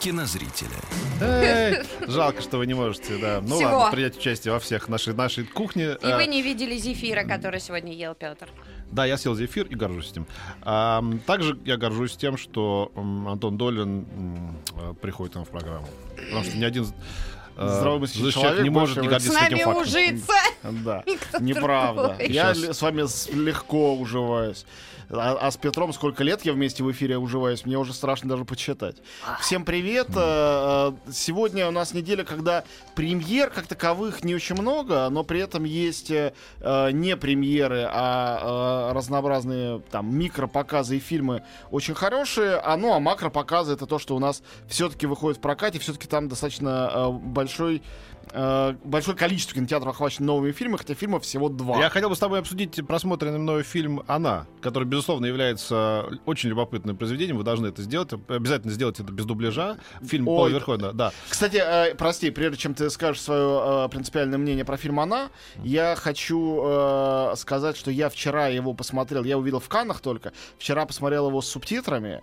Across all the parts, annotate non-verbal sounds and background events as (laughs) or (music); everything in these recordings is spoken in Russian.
кинозрителя. Эй, жалко, что вы не можете, да. Ну Всего. ладно, принять участие во всех нашей, нашей кухне. И Э, вы не видели зефира, который сегодня ел Петр. Да, я съел зефир и горжусь этим. А, также я горжусь тем, что Антон Долин э, приходит нам в программу. Потому что ни один э, Здравомыслящий человек человек не может не больше С гордиться этим нами фактом. ужиться. Да, (laughs) неправда. Я с вами легко уживаюсь. А, а с Петром сколько лет я вместе в эфире уживаюсь, мне уже страшно даже подсчитать. Всем привет. Э, э, Сегодня у нас неделя, когда премьер как таковых не очень много, но при этом есть э, не премьеры, а разнообразные там микропоказы и фильмы очень хорошие. А ну а макропоказы это то, что у нас все-таки выходит в прокате, все-таки там достаточно большой большое количество кинотеатров охвачено новыми фильмами, хотя фильмов всего два. Я хотел бы с тобой обсудить просмотренный мною фильм «Она», который, безусловно, является очень любопытным произведением. Вы должны это сделать. Обязательно сделать это без дубляжа. Фильм Ой, Пола Верховена, да. Кстати, э, прости, прежде чем ты скажешь свое э, принципиальное мнение про фильм «Она», я хочу э, сказать, что я вчера его посмотрел, я увидел в Каннах только, вчера посмотрел его с субтитрами,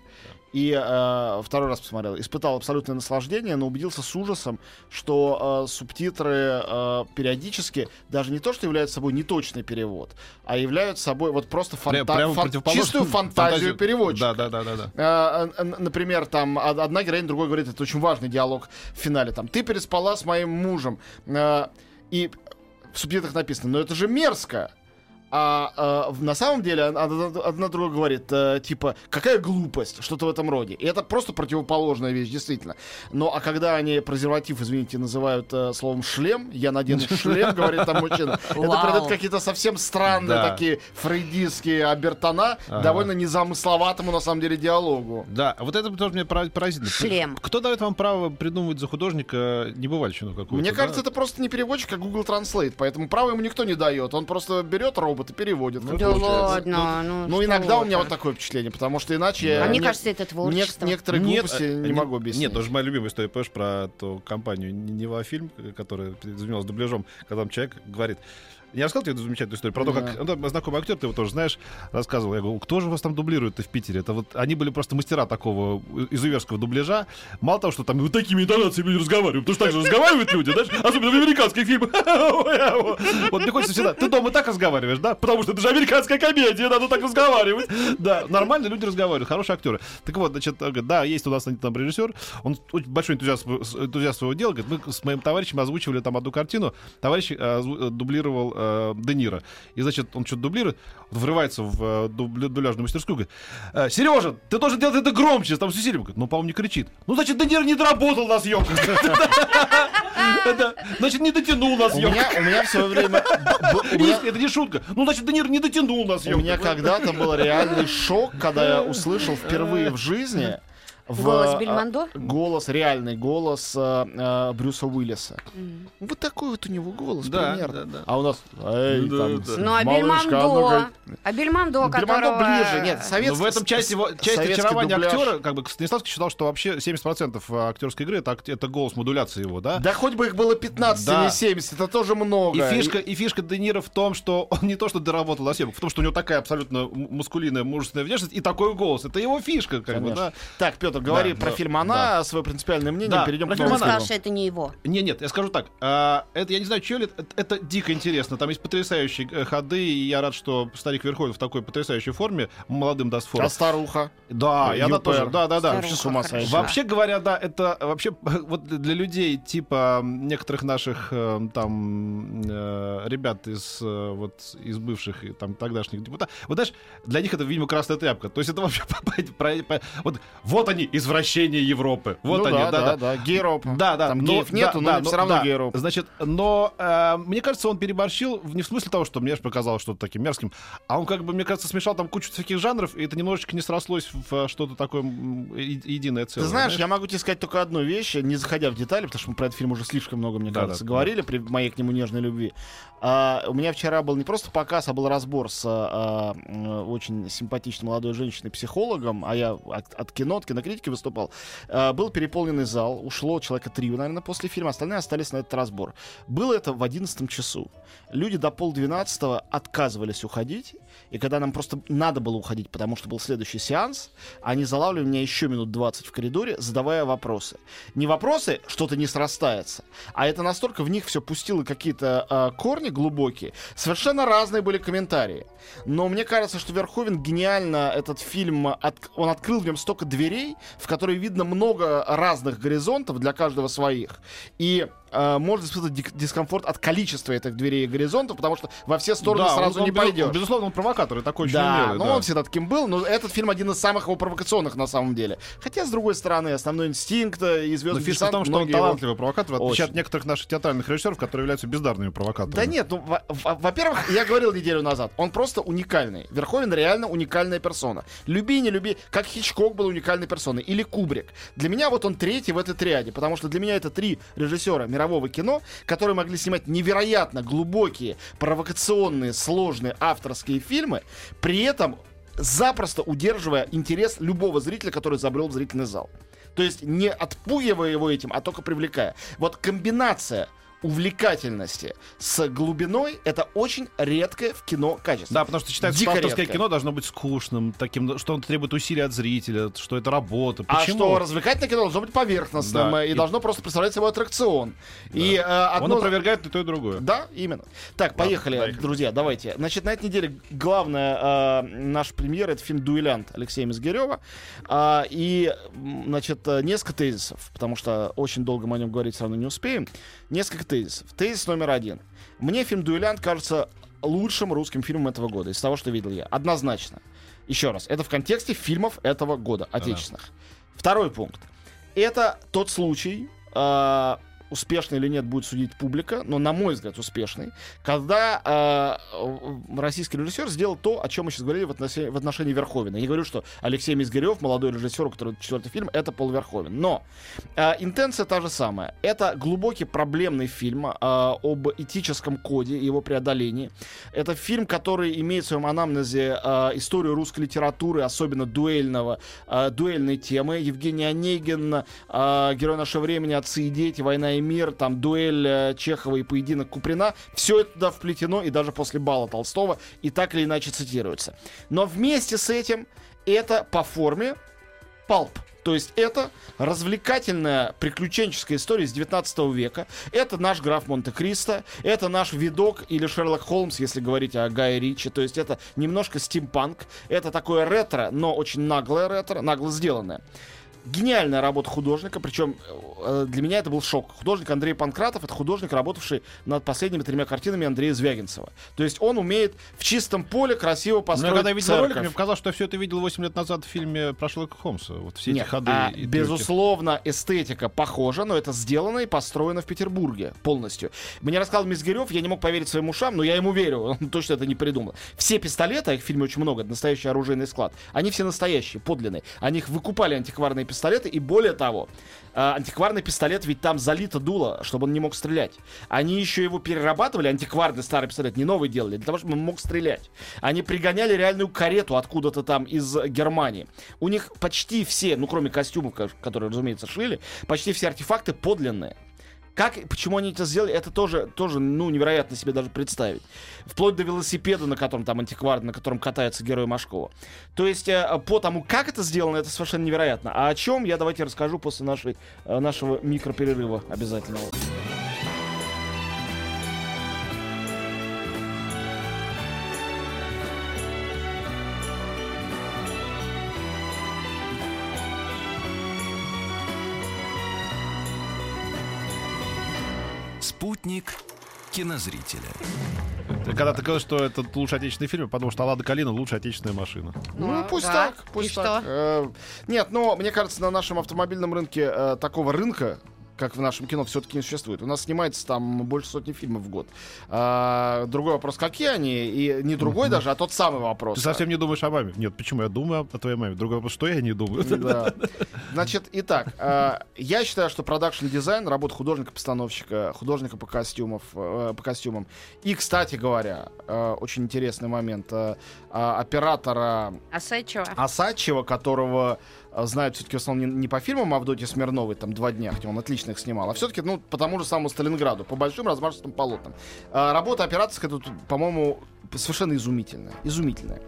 и э, второй раз посмотрел, испытал абсолютное наслаждение, но убедился с ужасом, что э, субтитры э, периодически даже не то, что являются собой неточный перевод, а являются собой вот просто фанта- прямо фан- чистую фантазию, переводчика. Да, да, да, да, да. Э, э, Например, там од- одна героиня, другой говорит, это очень важный диалог в финале. Там, ты переспала с моим мужем. Э, И в субтитрах написано, но это же мерзко. А э, в- на самом деле од- одна другая говорит, э, типа, какая глупость, что-то в этом роде. И это просто противоположная вещь, действительно. Ну, а когда они презерватив, извините, называют э, словом шлем, я надену (laughs) шлем, говорит там мужчина, это придает какие-то совсем странные такие фрейдистские обертона, довольно незамысловатому, на самом деле, диалогу. Да, а вот это тоже мне пора- поразительно. Шлем. Кто дает вам право придумывать за художника небывальщину какую-то? Мне кажется, это просто не переводчик, а Google Translate, поэтому право ему никто не дает. Он просто берет робот и переводит. как Да получается. ладно, ну Ну, что иногда у меня вот такое впечатление, потому что иначе А мне не- кажется, это творчество. некоторые Нет, глупости а, не могу объяснить. Нет, тоже моя любимая история, помнишь, про ту компанию Нева фильм, которая занималась дубляжом, когда там человек говорит. Я рассказал тебе эту замечательную историю про то, как ну, знакомый актер, ты его тоже знаешь, рассказывал. Я говорю, кто же вас там дублирует-то в Питере? Это вот они были просто мастера такого изуверского дубляжа. Мало того, что там вот такими интонациями люди разговаривают, потому что так же разговаривают люди, знаешь, особенно в американских фильмах. (laughs) Вот мне хочется всегда, ты дома так разговариваешь, да? Потому что это же американская комедия, надо так разговаривать. Да, нормально люди разговаривают, хорошие актеры. Так вот, значит, да, есть у нас там режиссер, он очень большой энтузиаст, энтузиаст своего дела, говорит, мы с моим товарищем озвучивали там одну картину, товарищ э, э, дублировал э, Де Ниро. И, значит, он что-то дублирует, он врывается в э, дубля- дубляжную мастерскую, говорит, Сережа, ты должен делать это громче, там с усилием. Говорит, ну, по-моему, не кричит. Ну, значит, Де Ниро не доработал на съемках. Значит, не дотянул на У съемках. меня, у меня в свое время... у Это не шутка. Ну, значит, Де Ниро не дотянул на У съемках. меня когда-то был реальный шок, когда я услышал впервые в жизни в, Голос а, Бельмондо? голос, реальный голос а, а, Брюса Уиллиса. Вот такой вот у него голос Да, примерно. да, да. А у нас... Эй, Да, там, да. Ну, а Бельмондо? А Бельмондо, Бельмондо которого... ближе, нет, Но советский... в этом часть его часть советский очарования дубляж. актера, как бы Станиславский считал, что вообще 70% актерской игры это, это голос модуляции его, да? Да хоть бы их было 15, Да. а не 70, это тоже много. И фишка, и фишка Де Ниро в том, что он не то, что доработал на съемках, в том, что у него такая абсолютно м- мускулинная, мужественная внешность и такой голос. Это его фишка, как бы, Конечно. да. Так, Петр, говори Да, про да, фильм «Она», свое принципиальное мнение, Да, перейдем про к фильму. что это не его. Не, нет, я скажу так. а, это я не знаю, что ли, это, это дико интересно. Там есть потрясающие э, ходы, и я рад, что старик Верховен в такой потрясающей форме молодым даст фору. А старуха? Да, и она тоже. Да, да, да. Вообще с ума сойти. Вообще говоря, да, это вообще (laughs) вот для людей типа некоторых наших э, там э, ребят из э, вот из бывших и там тогдашних депутатов. Вот знаешь, для них это, видимо, красная тряпка. То есть это (laughs) вообще про- про- про- вот вот они Три извращения Европы. Вот Ну они, да, да, да, да, гейропа. Да, да. Там но- геев нету, но все равно да. гейропа. Значит, но э, мне кажется, он переборщил не в смысле того, что мне показалось что-то таким мерзким, а он как бы, мне кажется, смешал там кучу всяких жанров, и это немножечко не срослось в э, что-то такое единое целое. Ты знаешь, я могу тебе сказать только одну вещь, не заходя в детали, потому что мы про этот фильм уже слишком много, мне Да, кажется, да, говорили при моей к нему нежной любви. А, у меня вчера был не просто показ, а был разбор с а, м, очень симпатичной молодой женщиной-психологом, а я от, от кино, от кинокритики выступал. А, был переполненный зал, ушло человека три, наверное, после фильма, остальные остались на этот разбор. Было это в 11 часу. Люди до полдвенадцатого отказывались уходить, и когда нам просто надо было уходить, потому что был следующий сеанс, они залавливали меня еще минут 20 в коридоре, задавая вопросы. Не вопросы, что-то не срастается, а это настолько в них все пустило какие-то а, корни глубокие. Совершенно разные были комментарии. Но мне кажется, что Верховен гениально этот фильм, от- он открыл в нем столько дверей, в которые видно много разных горизонтов для каждого своих. И а, можно испытывать дискомфорт от количества этих дверей и горизонтов, потому что во все стороны Да, сразу он- не пойдешь. Безусловно, он провокатор и такой очень Да, умелый, ну да. он всегда таким был, но этот фильм один из самых его провокационных на самом деле. Хотя, с другой стороны, основной инстинкт э, и Но звездный фишка в том, что он талантливый провокатор, в отличие Очень. от некоторых наших театральных режиссеров, которые являются бездарными провокаторами. Да нет, ну, во- во- во-первых, я говорил неделю назад, он просто уникальный. Верховен реально уникальная персона. Люби, не люби, как Хичкок был уникальной персоной, или Кубрик. Для меня вот он третий в этой триаде, потому что для меня это три режиссера мирового кино, которые могли снимать невероятно глубокие, провокационные, сложные авторские фильмы, при этом запросто удерживая интерес любого зрителя, который забрел в зрительный зал. То есть не отпугивая его этим, а только привлекая. Вот комбинация увлекательности с глубиной это очень редкое в кино качество. Да, потому что считается, Дико что авторское редкое. кино должно быть скучным, таким, что он требует усилий от зрителя, что это работа. А Почему? что развлекательное кино должно быть поверхностным Да, и, и- должно просто представлять собой аттракцион. И э, Он одно... опровергает и то, и другое. Да, именно. Так, поехали, поехали. друзья, давайте. Значит, на этой неделе главная э, наша премьера это фильм «Дуэлянт» Алексея Мизгирева. А, и, м, значит, э, несколько тезисов, потому что очень долго мы о нем говорить все равно не успеем. Несколько тезисов. Тезис номер один. Мне фильм «Дуэлянт» кажется лучшим русским фильмом этого года, из того, что видел я. Однозначно. Еще раз, это в контексте фильмов этого года, отечественных. Второй пункт. Это тот случай, э, успешный или нет, будет судить публика, но, на мой взгляд, успешный, когда э, российский режиссер сделал то, о чем мы сейчас говорили в отношении, в отношении Верховина. Я не говорю, что Алексей Мизгирев, молодой режиссер, у которого четвертый фильм, это Пол Верховен. Но э, интенция та же самая. Это глубокий проблемный фильм э, об этическом коде и его преодолении. Это фильм, который имеет в своем анамнезе э, историю русской литературы, особенно дуэльного, э, дуэльной темы. Евгений Онегин, э, герой нашего времени, отцы и дети, война и мир, там дуэль э, Чехова и поединок Куприна. Все это туда вплетено и даже после бала Толстого и так или иначе цитируется. Но вместе с этим это по форме палп. То есть это развлекательная приключенческая история из 19 века. Это наш граф Монте-Кристо, это наш видок или Шерлок Холмс, если говорить о Гае Ричи. То есть это немножко стимпанк. Это такое ретро, но очень наглое ретро, нагло сделанное. Гениальная работа художника, причем э, для меня это был шок. Художник Андрей Панкратов это художник, работавший над последними тремя картинами Андрея Звягинцева. То есть он умеет в чистом поле красиво Но построить я когда видел ролик, церковь. мне показалось, что я все это видел 8 лет назад в фильме про Шерлока Холмса. Вот все эти Нет, ходы. а, и безусловно, эстетика похожа, но это сделано и построено в Петербурге полностью. Мне рассказал Мизгирев, я не мог поверить своим ушам, но я ему верю, он (laughs) точно это не придумал. Все пистолеты, а их в фильме очень много, это настоящий оружейный склад, они все настоящие, подлинные. Они их выкупали, антикварные пистолеты, и более того, а, антикварный пистолет, ведь там залито дуло, чтобы он не мог стрелять. Они еще его перерабатывали, антикварный старый пистолет, не новый делали, для того, чтобы он мог стрелять. Они пригоняли реальную карету откуда-то там из Германии. У них почти все, ну кроме костюмов, ко- которые, разумеется, шили, почти все артефакты подлинные. Как, почему они это сделали, это тоже, тоже, ну, невероятно себе даже представить. Вплоть до велосипеда, на котором там антиквар, на котором катается герой Машкова. То есть, э, по тому, как это сделано, это совершенно невероятно. А о чем, я давайте расскажу после нашей, э, нашего микроперерыва обязательно. Кинозрителя. Когда ты говоришь, что это лучший отечественный фильм, потому что Лада Калина лучшая отечественная машина. Ну, пусть да. так, пусть И так. что? Э, Нет, но мне кажется, на нашем автомобильном рынке э, такого рынка, как в нашем кино, все-таки не существует. У нас снимается там больше сотни фильмов в год. А, другой вопрос, какие они, и не другой даже, а тот самый вопрос. Ты совсем не думаешь о маме? Нет, почему? Я думаю о твоей маме. Другой вопрос, что я не думаю? Да. Значит, итак, э, я считаю, что продакшн дизайн, работа художника-постановщика, художника по, костюмов, э, по костюмам. И, кстати говоря, э, очень интересный момент, э, а, оператора Осадчего. Осадчева, которого знают все-таки в основном не, не по фильмам Авдотьи Смирновой, там два дня, хотя он отлично их снимал, а все-таки, ну, по тому же самому Сталинграду, по большим размашистым полотнам. А, работа операторская тут, по-моему, совершенно изумительная. Изумительная.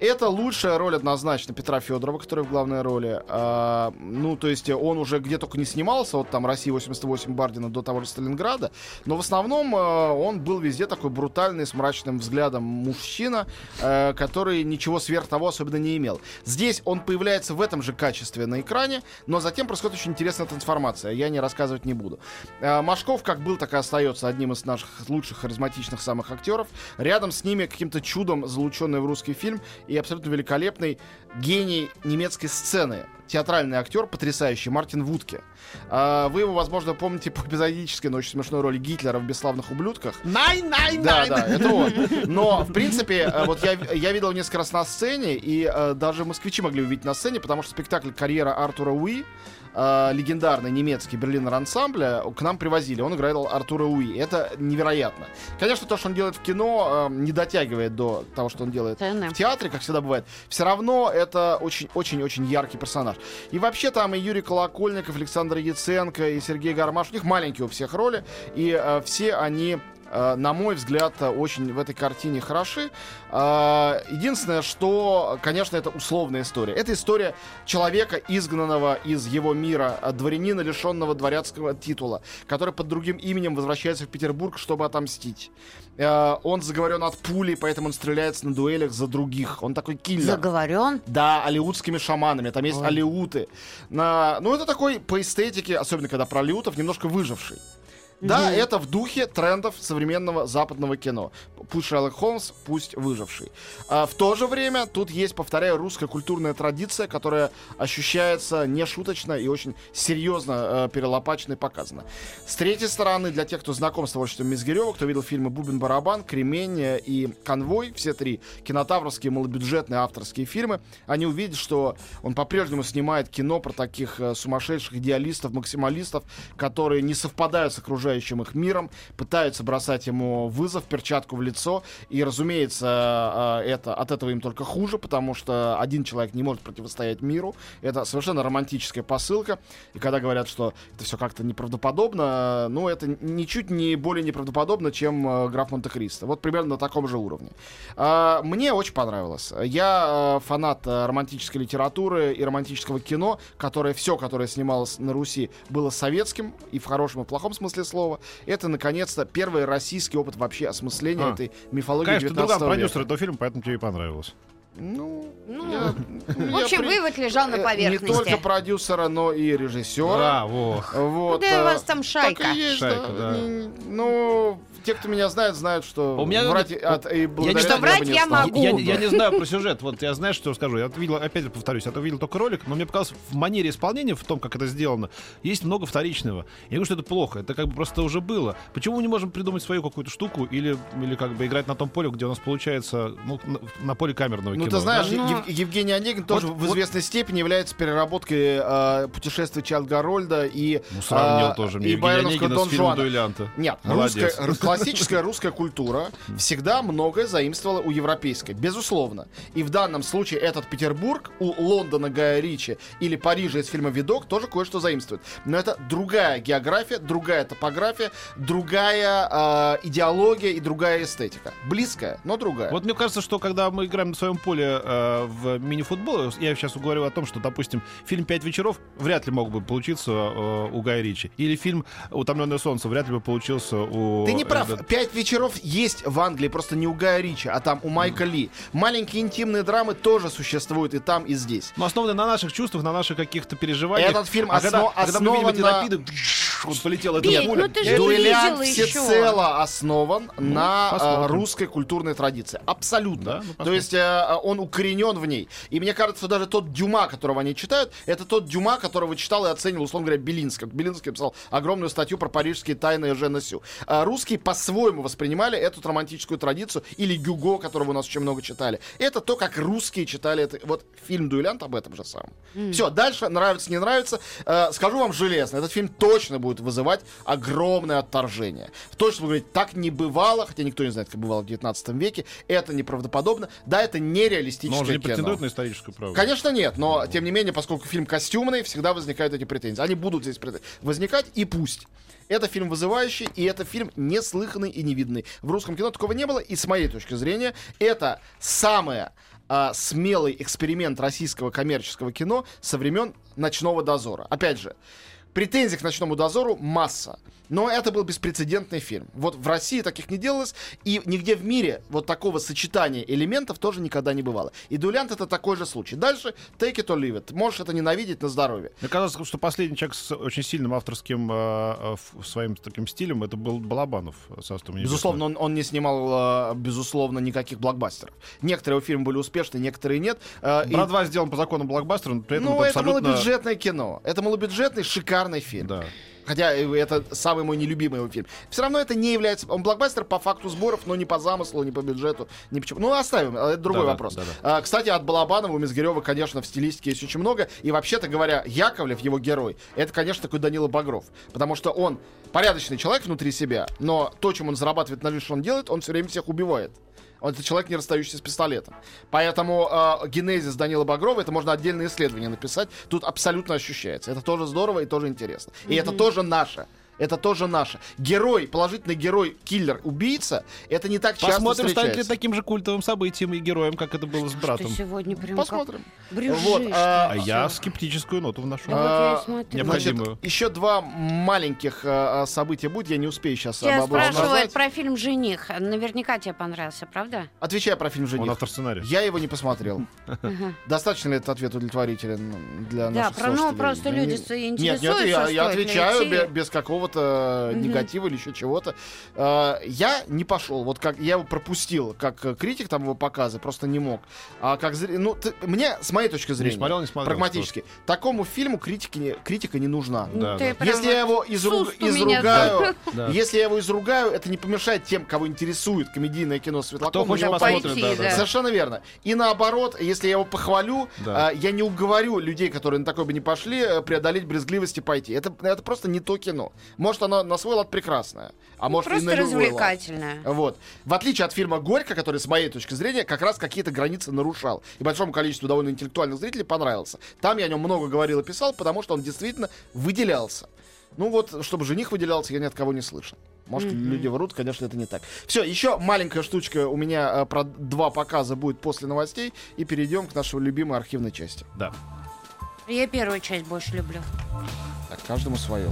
Это лучшая роль однозначно Петра Федорова, который в главной роли. А, ну, то есть он уже где только не снимался, вот там Россия 88 Бардина до того же Сталинграда, но в основном а, он был везде такой брутальный, с мрачным взглядом мужчина, а, который ничего сверх того особенно не имел. Здесь он появляется в этом же качестве на экране, но затем происходит очень интересная трансформация. Я не рассказывать не буду. А, Машков как был, так и остается одним из наших лучших харизматичных самых актеров. Рядом с ними каким-то чудом залученный в русский фильм и абсолютно великолепный гений немецкой сцены. Театральный актер, потрясающий, Мартин Вудке. А, Вы его, возможно, помните по эпизодической, но очень смешной роли Гитлера в «Бесславных ублюдках». Найн, найн, Да, да, это он. Но, в принципе, э, вот я, я видел несколько раз на сцене, и э, даже москвичи могли увидеть на сцене, потому что спектакль «Карьера Артура Уи», э, легендарный немецкий берлинер ансамбля, к нам привозили. Он играет Артура Уи. Это невероятно. Конечно, то, что он делает в кино, э, не дотягивает до того, что он делает Цены. в театре, как всегда бывает. Все равно это очень-очень-очень яркий персонаж. И вообще там и Юрий Колокольников, Александр Яценко, и Сергей Гармаш. У них маленькие у всех роли. И э, все они э, на мой взгляд, э, очень в этой картине хороши. Э, Единственное, что, конечно, это условная история. Это история человека, изгнанного из его мира, э, дворянина, лишенного дворянского титула, который под другим именем возвращается в Петербург, чтобы отомстить. Э, Он заговорен от пули, поэтому он стреляется на дуэлях за других. Он такой киллер. Заговорен. Да, алиутскими шаманами. Там есть алиуты. На... Ну, это такой по эстетике, особенно когда про алиутов, немножко выживший. Да, это в духе трендов современного западного кино. Пусть Шерлок Холмс, пусть выживший. А в то же время тут есть, повторяю, русская культурная традиция, которая ощущается нешуточно и очень серьезно э, перелопачена и показана. С третьей стороны, для тех, кто знаком с творчеством Мизгирева, кто видел фильмы «Бубен-барабан», «Кремень» э, и «Конвой», все три кинотавровские малобюджетные авторские фильмы, они увидят, что он по-прежнему снимает кино про таких э, сумасшедших идеалистов, максималистов, которые не совпадают с окружающим их миром, пытаются бросать ему вызов, перчатку в лицо, и, разумеется, э, это, от этого им только хуже, потому что один человек не может противостоять миру. Это совершенно романтическая посылка. И когда говорят, что это все как-то неправдоподобно, ну, это ничуть не более неправдоподобно, чем э, граф Монте-Кристо. Вот примерно на таком же уровне. А, Мне очень понравилось. Я фанат романтической литературы и романтического кино, которое все, которое снималось на Руси, было советским и в хорошем и плохом смысле слова. Это, наконец-то, первый российский опыт вообще осмысления А. этой мифологии Конечно, ты 19 друган века. продюсер этого фильма, поэтому тебе и понравилось. Ну, Ну, я- В я общем, при- вывод лежал на э, поверхности. Не только продюсера, но и режиссера. Да, во. Вот, Да у э, вас там шайка. Так и есть, Шайка, да. да. Ну, те, кто меня знает, знают, что У меня- врать от, и благодаря Что этому врать не я стал. могу. Я, я не знаю про сюжет. Вот я знаешь, что скажу. Я видел, опять же повторюсь, я увидел только ролик, но мне показалось, в манере исполнения, в том, как это сделано, есть много вторичного. Я говорю, что это плохо. Это как бы просто уже было. Почему мы не можем придумать свою какую-то штуку или, или как бы играть на том поле, где у нас получается, ну, на, на поле камерного Ну, кино? ты знаешь, да? Ну. Ев- Евгений Онегин тоже Вот- в известной степени является переработкой э, путешествий Чайлд Гарольда и, Ну, сравнил э, тоже мне и Онегина Дон с фильмом Жуана. «Дуэлянта». Нет, Молодец. русская, классическая русская культура всегда многое заимствовала у европейской, безусловно. И в данном случае этот Петербург у Лондона Гая Ричи или Парижа из фильма «Видок» тоже кое-что заимствует. Но это другая география, другая топография, другая э, идеология и другая эстетика. Близкая, но другая. Вот мне кажется, что когда мы играем на своем поле э, в мини-футболе, я сейчас говорю о том, что, допустим, фильм «Пять вечеров» вряд ли мог бы получиться э, у Гая Ричи. Или фильм «Утомленное солнце» вряд ли бы получился у... Ты не прав. Э, Пять вечеров есть в Англии, просто не у Гая Ричи, а там у Майка Ли. Маленькие интимные драмы тоже существуют и там, и здесь. Ну, основаны на наших чувствах, на наших каких-то переживаниях. Этот фильм а когда, основ- а когда мы видим эти основан на- лапиды, вот полетела эта Петь, пуля. ну ты же Дуэлянт видела еще. всецело основан на посмотрим. э, русской культурной традиции. Абсолютно. Да, ну, То посмотрим. есть э, он укоренен в ней. И мне кажется, даже тот Дюма, которого они читают, это тот Дюма, которого читал и оценивал, условно говоря, Белинский. Белинский писал огромную статью про парижские тайны Жена Сю. А русские по-своему воспринимали эту романтическую традицию. Или Гюго, которого у нас очень много читали. Это то, как русские читали это. Вот фильм «Дуэлянт» об этом же самом. Все, дальше, нравится, не нравится. Э, скажу вам железно, этот фильм точно будет вызывать огромное отторжение. Точно будет говорить, так не бывало, хотя никто не знает, как бывало в 19 веке. Это неправдоподобно. Да, это Но нереалистическое он же не кино. претендует на историческую правду. Конечно, нет, но тем не менее, поскольку фильм костюмный, всегда возникают эти претензии. Они будут здесь прет- возникать, и пусть. Это фильм вызывающий, и это фильм неслыханный и невиданный. В русском кино такого не было, и с моей точки зрения, это самое а, смелый эксперимент российского коммерческого кино со времен «Ночного дозора». Опять же, претензий к «Ночному дозору» масса. Но это был беспрецедентный фильм. Вот в России таких не делалось, и нигде в мире вот такого сочетания элементов тоже никогда не бывало. И «Дуэлянт» — это такой же случай. Дальше take it or leave it. Можешь это ненавидеть на здоровье. Мне кажется, что последний человек с очень сильным авторским э, э, своим таким стилем это был Балабанов со «Царством небесным». Безусловно, он, он не снимал, э, безусловно, никаких блокбастеров. Некоторые его фильмы были успешны, некоторые нет. Э, и- Брат 2 сделан по закону блокбастера, но при этом ну, это это абсолютно... малобюджетное кино. Это малобюджетный, шикарный фильм. Да. Хотя э, это самый мой нелюбимый его фильм. Все равно это не является... Он блокбастер по факту сборов, но не по замыслу, не по бюджету, ни почему. Ну, оставим, э, это другой Да-да, вопрос. да-да. А, кстати, от Балабанова у Мизгирева, конечно, в стилистике есть очень много. И вообще-то говоря, Яковлев, его герой, это, конечно, такой Данила Багров. Потому что он порядочный человек внутри себя, но то, чем он зарабатывает на жизнь, что он делает, он все время всех убивает. Он это человек, не расстающийся с пистолетом. Поэтому э, генезис Данила Багрова, это можно отдельное исследование написать. Тут абсолютно ощущается. Это тоже здорово и тоже интересно. И это тоже наше. Это тоже наше. Герой, положительный герой, киллер, убийца, это не так часто Посмотрим, станет ли таким же культовым событием и героем, как это было с братом. сегодня прям Посмотрим. как брюзжишь. Вот, а, А я скептическую ноту вношу. Да вот а, смотрю. необходимо. Значит, еще два маленьких э, э, события будет, я не успею сейчас Тебя спрашивают назвать. про фильм «Жених». Наверняка тебе понравился, правда? Отвечая про фильм Он «Жених». автор сценария. Я его не посмотрел. Достаточно ли этот ответ удовлетворителен для Да, наших про- ну, просто люди с- Нет, нет, интересуются, я, отвечаю без какого-то Мгм. негатива или еще чего-то. Э, Я не пошел. Вот как я его пропустил, как э, критик там его показы, просто не мог. А как зритель, ну, ты- мне, с моей точки зрения, смотрел, не смотрел, прагматически, такому фильму критики не- критика не нужна. Да, Ты да. прям Если я его изруг- изругаю, (laughs) Да. если я его изругаю, это не помешает тем, кого интересует комедийное кино Светлакова. его пойти, посмотрит, да, да. да. Совершенно верно. И наоборот, если я его похвалю, Да. а, я не уговорю людей, которые на такое бы не пошли, э, преодолеть брезгливость и пойти. Это, это просто не то кино. Может, оно на свой лад прекрасное, а может и Просто на любой лад. Вот. В отличие от фильма «Горько», который, с моей точки зрения, как раз какие-то границы нарушал. И большому количеству довольно интеллектуальных зрителей понравился. Там я о нем много говорил и писал, потому что он действительно выделялся. Ну вот, чтобы жених выделялся, я ни от кого не слышал. Может, люди врут, конечно, это не так. Все, еще маленькая штучка у меня э, про два показа будет после новостей, и перейдем к нашей любимой архивной части. Да. Я первую часть больше люблю. Так, каждому свое.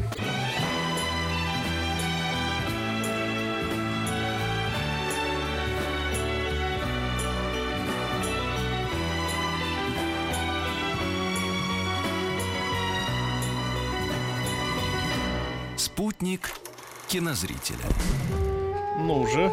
Спутник кинозрителя. Ну уже.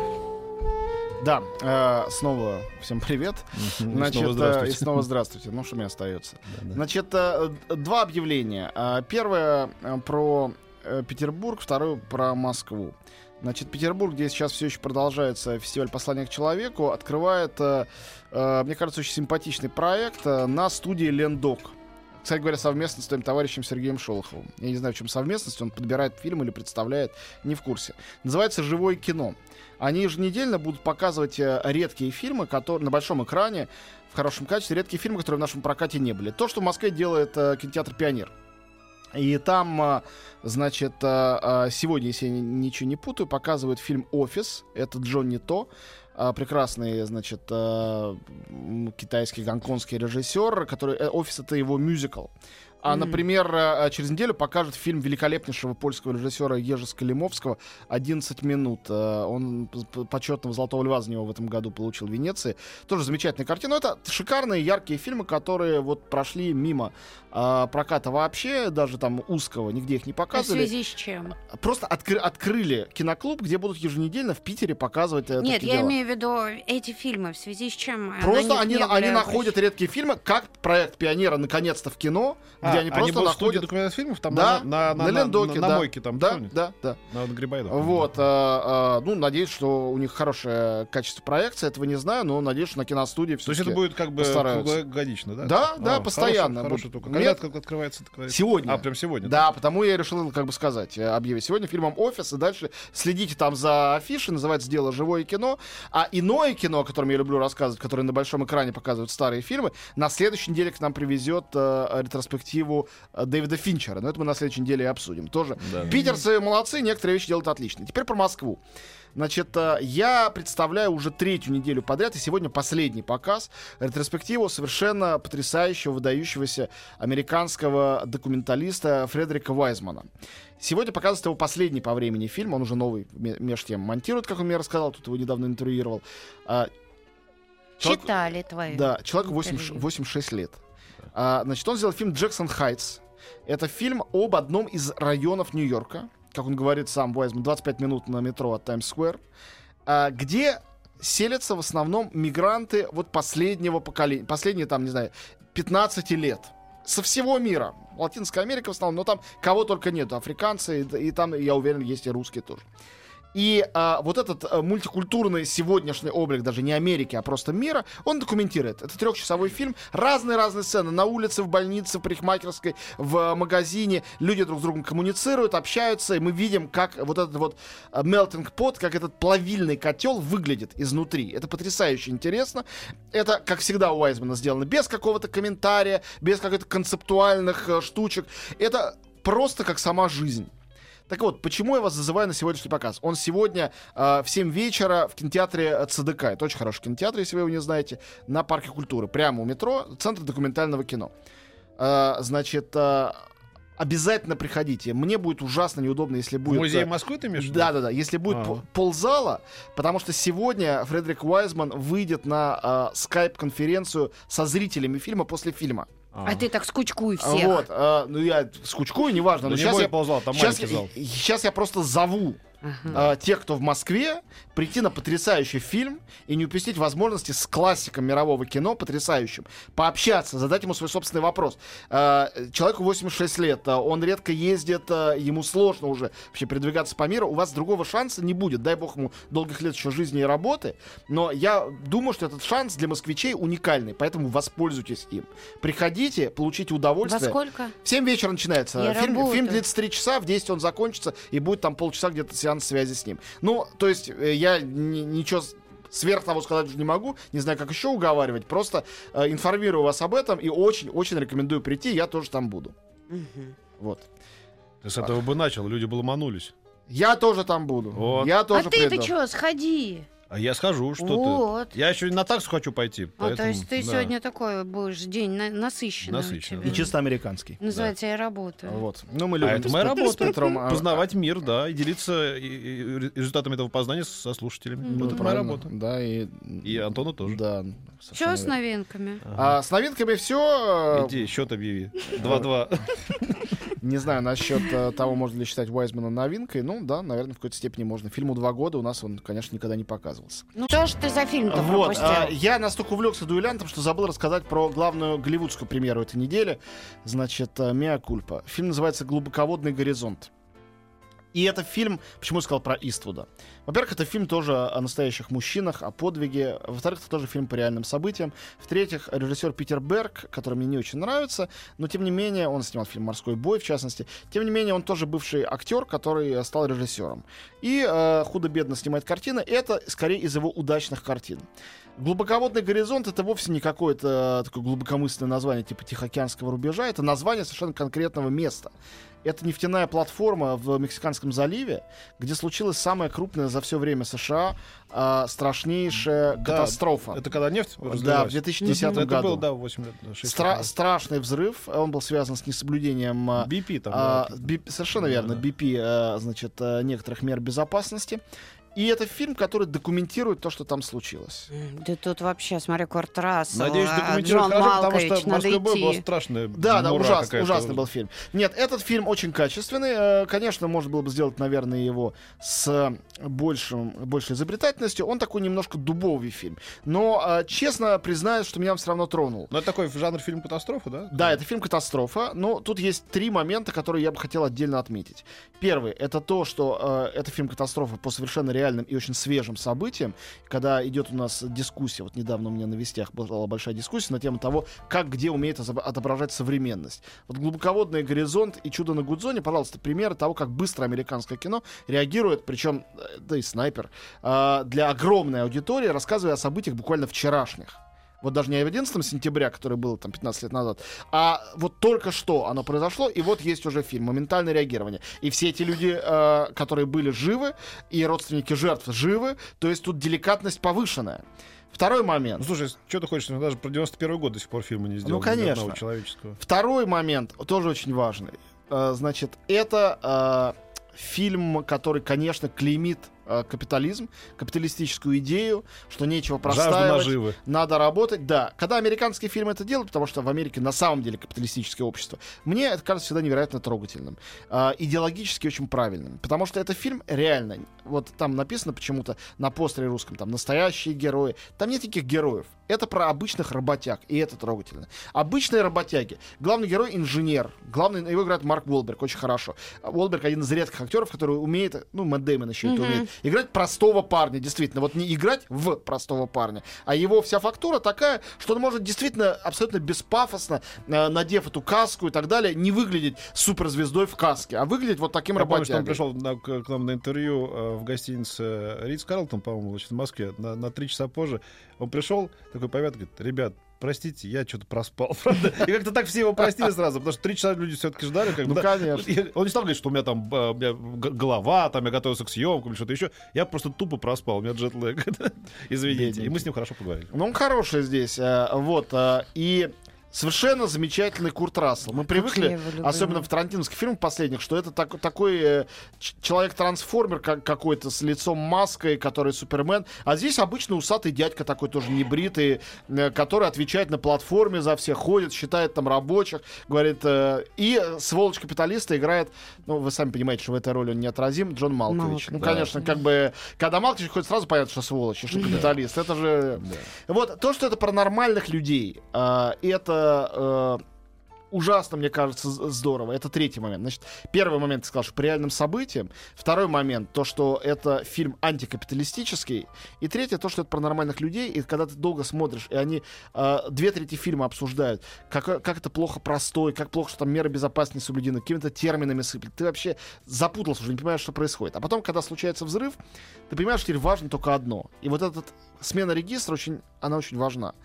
Да, э, снова всем привет. Значит, снова э, здравствуйте. и снова (laughs) здравствуйте. Ну, что мне остается. Значит, э, два объявления. А, Первое э, про э, Петербург, второе про Москву. Значит, Петербург, где сейчас все еще продолжается фестиваль «Послание к человеку», открывает, э, э, мне кажется, очень симпатичный проект э, на студии «Лендок». Кстати говоря, совместно с твоим товарищем Сергеем Шолоховым. Я не знаю, в чем совместность, он подбирает фильм или представляет, не в курсе. Называется «Живое кино». Они еженедельно будут показывать э, редкие фильмы, которые на большом экране, в хорошем качестве, редкие фильмы, которые в нашем прокате не были. То, что в Москве делает э, кинотеатр «Пионер». И там, а, значит, сегодня, если я ни- ничего не путаю, показывают фильм «Офис». Это Джонни То. А, Прекрасный, значит, а, китайский, гонконгский режиссер, который... э, «Офис» — это его мюзикл. А, например, а, через неделю покажет фильм великолепнейшего польского режиссера Ежи Скалимовского «11 минут». А, Он почетного «Золотого льва» за него в этом году получил в Венеции. Тоже замечательная картина. Это шикарные, яркие фильмы, которые вот прошли мимо а, проката вообще, даже там узкого, нигде их не А в показывали. связи с чем? Просто откры- открыли киноклуб, где будут еженедельно в Питере показывать э, Нет, я дела. имею в виду эти фильмы, в связи с чем Просто они, они находят редкие фильмы, как проект Пионера наконец-то в кино, где они просто студии находят. документальных фильмов, там да, на, на, на, Лендоке, на, на да. мойке там, да, помните? да, да. На Грибайдах. Вот, а, а, ну, надеюсь, что у них хорошее качество проекции, этого не знаю, но надеюсь, что на киностудии То есть это будет как бы круглогодично, да? Да, да, А, постоянно Хорошая, будут. штука. Нет. Когда это открывается? Сегодня. А, прям сегодня? Да, потому я решил, как бы сказать, э, объявить сегодня фильмом «Офис», и дальше следите там за афишей, называется «Дело живое кино», а иное кино, о котором я люблю рассказывать, которое на большом экране показывают старые фильмы, на следующей неделе к нам привезет э, ретроспективу э, Дэвида Финчера, но это мы на следующей неделе и обсудим тоже. Да. Питерцы молодцы, некоторые вещи делают отлично. Теперь про Москву. Значит, э, я представляю уже третью неделю подряд, и сегодня последний показ, ретроспективу совершенно потрясающего, выдающегося американского документалиста Фредерика Вайзмана. Сегодня показывает его последний по времени фильм, он уже новый ме- меж тем монтирует, как он мне рассказал, тут его недавно интервьюировал. А, человек- Читали твои. да, человеку 8, интервью. 86 лет. А, значит, он сделал фильм «Джексон Хайтс». Это фильм об одном из районов Нью-Йорка, как он говорит сам Уайзман, 25 минут на метро от Таймс-сквер, а, где селятся в основном мигранты вот последнего поколения, последние там, не знаю, 15 лет. Со всего мира. Латинская Америка в основном, но там кого только нет. Африканцы, и, и там, я уверен, есть и русские тоже. И а, вот этот а, мультикультурный сегодняшний облик даже не Америки, а просто мира, он документирует. Это трехчасовой фильм. Разные-разные сцены. На улице, в больнице, в парикмахерской, в а, магазине. Люди друг с другом коммуницируют, общаются. И мы видим, как вот этот вот а, melting pot, как этот плавильный котел выглядит изнутри. Это потрясающе интересно. Это, как всегда, у Уайзмана сделано без какого-то комментария, без каких-то концептуальных э, штучек. Это просто как сама жизнь. Так вот, почему я вас зазываю на сегодняшний показ? Он сегодня э, в 7 вечера в кинотеатре э, ЦДК. Это очень хороший кинотеатр, если вы его не знаете, на Парке культуры. Прямо у метро, центр документального кино. Э, значит, э, обязательно приходите. Мне будет ужасно неудобно, если будет... Музей э, Москвы ты имеешь? да, да, да. Если будет пол- ползала, потому что сегодня Фредерик Уайзман выйдет на э, скайп-конференцию со зрителями фильма после фильма. А ты так скучкуй всех. Вот, э, ну я скучкую, неважно. Да но не сейчас я, ползал, там сейчас, маленький зал. я, сейчас я просто зову Ага. э, тех, кто в Москве, прийти на потрясающий фильм и не упустить возможности с классиком мирового кино, потрясающим, пообщаться, задать ему свой собственный вопрос. Э, человеку 86 лет, э, он редко ездит, ему сложно уже вообще передвигаться по миру, у вас другого шанса не будет. Дай бог ему долгих лет еще жизни и работы, но я думаю, что этот шанс для москвичей уникальный, поэтому воспользуйтесь им. Приходите, получите Во удовольствие. сколько? В 7 вечера начинается. Я фильм, работаю. фильм длится 3 часа, в 10 он закончится, и будет там полчаса где-то сеанс связи с ним. Ну, то есть, э, я ни- ничего сверх того сказать уже не могу, не знаю, как еще уговаривать, просто э, информирую вас об этом и очень-очень рекомендую прийти, я тоже там буду. Мгм. Вот. Ты с этого бы начал, люди бы ломанулись. Я тоже там буду. Вот. Я А тоже ты-то приду. что, сходи. А я схожу, что Вот. ты. Я еще и на таксу хочу пойти. А, то поэтому, есть ты да. сегодня такой будешь день на- насыщенный. Насыщенный, да. чисто американский. Называется «Я работаю». Вот. Ну, мы А любим это с моя работа. Петром, а, Познавать мир, да, и делиться и- и результатами этого познания со слушателями. Вот ну, это моя работа. Да, и... И Антона тоже. Да. Что с новинками? А, с новинками все. Иди, счет объяви. 2-2. (laughs) Не знаю насчет э, того, можно ли считать Уайзмана новинкой. Ну, да, наверное, в какой-то степени можно. Фильму два года у нас он, конечно, никогда не показывался. Ну что ж ты за фильм-то Вот, а, я настолько увлекся дуэлянтом, что забыл рассказать про главную голливудскую премьеру этой недели. Значит, э, Миа Кульпа. Фильм называется «Глубоководный горизонт». И это фильм, почему я сказал про Иствуда? Во-первых, это фильм тоже о настоящих мужчинах, о подвиге. Во-вторых, это тоже фильм по реальным событиям. В-третьих, режиссер Питер Берг, который мне не очень нравится, но тем не менее, он снимал фильм «Морской бой», в частности. Тем не менее, он тоже бывший актер, который стал режиссером. И э, худо-бедно снимает картины. Это скорее из его удачных картин. Глубоководный горизонт это вовсе не какое-то такое глубокомысленное название типа Тихоокеанского рубежа, это название совершенно конкретного места. Это нефтяная платформа в Мексиканском заливе, где случилась самая крупная за все время США а, страшнейшая Да, катастрофа. Это когда нефть Да, разлилась? в 2010 Ну, это году. было, да, 8 лет. да, 6 Стра- лет страшный взрыв, он был связан с несоблюдением а. BP там. а, да. Би- совершенно Да, верно, да. BP, э, значит, э, некоторых мер безопасности. И это фильм, который документирует то, что там случилось. Да тут вообще, смотри, Курт Рассел, Надеюсь, а, документируют Джон хорошо, потому что «Морской бой» была идти. страшная Да, да, ужас, ужасный был фильм. Нет, этот фильм очень качественный. Э, Конечно, можно было бы сделать, наверное, его с большим, большей изобретательностью. Он такой немножко дубовый фильм. Но, э, честно признаюсь, что меня он все равно тронул. Ну, это такой жанр фильм катастрофа, да? Да, это фильм «Катастрофа», но тут есть три момента, которые я бы хотел отдельно отметить. Первый — это то, что э, это фильм «Катастрофа» по совершенно реальным и очень свежим событиям, когда идет у нас дискуссия, вот недавно у меня на «Вестях» была большая дискуссия на тему того, как где умеет отображать современность. Вот «Глубоководный горизонт» и «Чудо на Гудзоне», пожалуйста, примеры того, как быстро американское кино реагирует, причем, э, да и «Снайпер», э, для огромной аудитории, рассказывая о событиях буквально вчерашних. Вот даже не 11 сентября, который был там 15 лет назад, а вот только что оно произошло, и вот есть уже фильм «Моментальное реагирование». И все эти люди, э, которые были живы, и родственники жертв живы, то есть тут деликатность повышенная. Второй Ну, момент. слушай, что ты хочешь, ну, даже про 91 год до сих пор фильма не сделал. Ну, конечно. человеческого. Второй момент тоже очень важный. Э, значит, это э, фильм, который, конечно, клеймит капитализм, капиталистическую идею, что нечего простаивать. наживы. Надо работать, да. Когда американские фильмы это делают, потому что в Америке на самом деле капиталистическое общество, мне это кажется всегда невероятно трогательным. а, идеологически очень правильным. Потому что это фильм реально. Вот там написано почему-то на постере русском, там настоящие герои. Там нет никаких героев. Это про обычных работяг, и это трогательно. Обычные работяги. Главный герой инженер. Главный, его играет Марк Уолберг, очень хорошо. Уолберг один из редких актеров, который умеет, ну, Мэтт Дэймон еще это Мгм. умеет, играть простого парня, действительно. Вот не играть в простого парня, а его вся фактура такая, что он может действительно абсолютно беспафосно, э, надев эту каску и так далее, не выглядеть суперзвездой в каске, а выглядеть вот таким Я помню, что он работягой. пришел на- к, к нам на интервью э, в гостинице Ридс Карлтон, по-моему, значит, в Москве, на, на три часа позже. Он пришел, такой повет, говорит, ребят, простите, я что-то проспал, (laughs) правда? И как-то так все его простили сразу, потому что три часа люди все-таки ждали. Как бы, Ну, да. конечно. Он не стал говорить, что у меня там э, у меня голова, там я готовился к съемкам или что-то еще. Я просто тупо проспал, у меня джетлэг. (laughs) Извините. И мы с ним хорошо поговорили. Ну, он хороший здесь. э, Вот. э, И совершенно замечательный Курт Рассел. Мы привыкли, особенно в тарантиновских фильмах последних, что это так- такой э, человек-трансформер как, какой-то с лицом маской, который Супермен. А здесь обычно усатый дядька такой тоже небритый, э, который отвечает на платформе за всех, ходит, считает там рабочих, говорит... э, И э, сволочь капиталиста играет, ну, вы сами понимаете, что в этой роли он неотразим, Джон Малкович. Малкович, ну, да. конечно, как бы, когда Малкович ходит, сразу понятно, что сволочь, что капиталист. Это же... Вот, то, что это про нормальных людей, а, это э, ужасно, мне кажется, здорово. Это третий момент. Значит, первый момент, ты сказал, что по реальным событиям. Второй момент, то, что это фильм антикапиталистический. И третье, то, что это про нормальных людей. И когда ты долго смотришь, и они э, две трети фильма обсуждают, как, как это плохо простой, как плохо, что там меры безопасности соблюдены, какими-то терминами сыплет. Ты вообще запутался уже, не понимаешь, что происходит. А потом, когда случается взрыв, ты понимаешь, что теперь важно только одно. И вот эта смена регистра очень, она очень важна.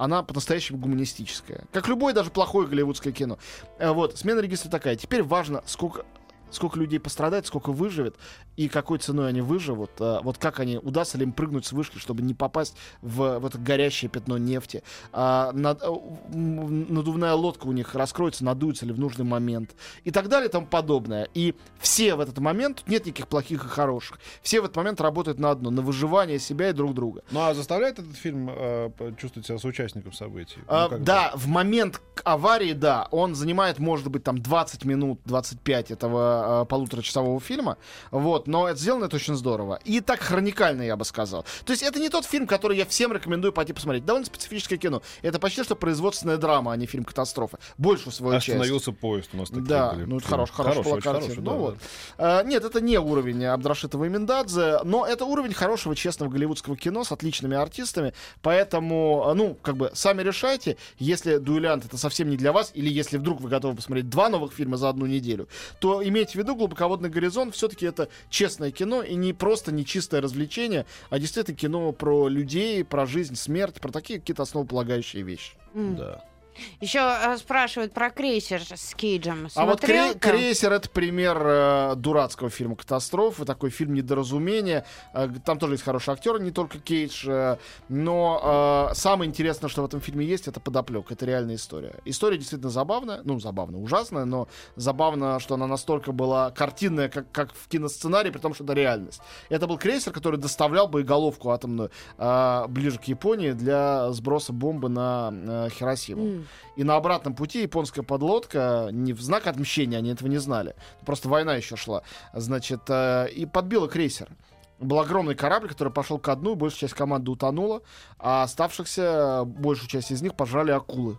Она по-настоящему гуманистическая. Как любое даже плохое голливудское кино. Э, Вот, смена регистра такая. Теперь важно, сколько сколько людей пострадает, сколько выживет и какой ценой они выживут. э, Вот как они, удастся ли им прыгнуть с вышки, чтобы не попасть в, в это горящее пятно нефти. А, над- э, надувная лодка у них раскроется, надуется ли в нужный момент. И так далее и тому подобное. И все в этот момент, нет никаких плохих и хороших, все в этот момент работают на одно, на выживание себя и друг друга. Ну а заставляет этот фильм э, чувствовать себя соучастником событий? Ну, А, бы. да, в момент аварии, да, он занимает, может быть, там 20 минут, 25 этого э, полуторачасового фильма, вот, но это сделано это очень здорово. И так хроникально, я бы сказал. То есть это не тот фильм, который я всем рекомендую пойти посмотреть. Довольно специфическое кино. Это почти что производственная драма, а не фильм катастрофа. Большую свою часть. Остановился поезд у нас такие Да, были. ну это хорош, хорошая была очень картина. хороший, Ну да, вот. да. А, нет, это не уровень Абдрашитова и Миндадзе, но это уровень хорошего, честного голливудского кино с отличными артистами. Поэтому, а, ну, как бы, сами решайте, если «Дуэлянт» это совсем не для вас, или если вдруг вы готовы посмотреть два новых фильма за одну неделю, то имейте в виду, «Глубоководный горизонт» все-таки это честное кино и не просто не чистое развлечение, а действительно кино про людей, про жизнь, смерть, про такие какие-то основополагающие вещи. Да. Еще э, спрашивают про крейсер с Кейджем. А вот Смотрел кре- там? крейсер это пример э, дурацкого фильма катастрофы, такой фильм недоразумения. Э, там тоже есть хороший актер, не только Кейдж. э, но э, самое интересное, что в этом фильме есть, это подоплек. Это реальная история. История действительно забавная, ну забавная, ужасная, но забавно, что она настолько была картинная, как, как в киносценарии, при том, что это реальность. Это был крейсер, который доставлял боеголовку атомную э, ближе к Японии для сброса бомбы на э, Хиросиму. М. И на обратном пути японская подлодка, не в знак отмщения, они этого не знали. Просто война еще шла. Значит, э, и подбила крейсер. Был огромный корабль, который пошел ко дну, большая часть команды утонула, а оставшихся, большую часть из них пожрали акулы.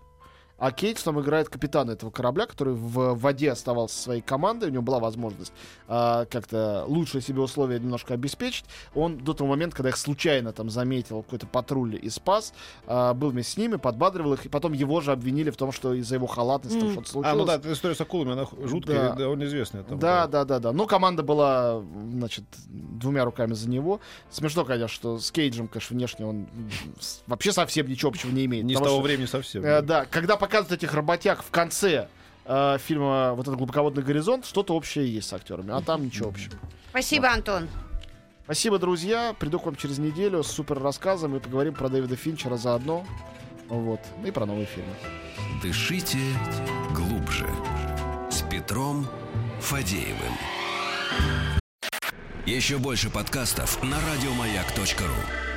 А Кейдж там играет капитана этого корабля, который в воде оставался со своей командой, у него была возможность а, как-то лучшие себе условия немножко обеспечить. Он до того момента, когда их случайно там заметил какой-то патруль и спас, а, был вместе с ними, подбадривал их, и потом его же обвинили в том, что из-за его халатности там М. что-то случилось. А, ну да, эта история с акулами, она жуткая, Да. и довольно известная. там, Да, да, да, да. Ну, команда была, значит, двумя руками за него. Смешно, конечно, что с Кейджем, конечно, внешне он вообще совсем ничего общего не имеет. Не с того что, времени совсем. э, да, когда показывают этих работяг в конце э, фильма вот этот глубоководный горизонт, что-то общее есть с актерами, а там ничего общего. Спасибо, Антон. Спасибо, друзья. Приду к вам через неделю с супер рассказом и поговорим про Дэвида Финчера заодно. Вот. Ну И про новые фильмы. Дышите глубже. С Петром Фадеевым. Еще больше подкастов на радиомаяк.ру.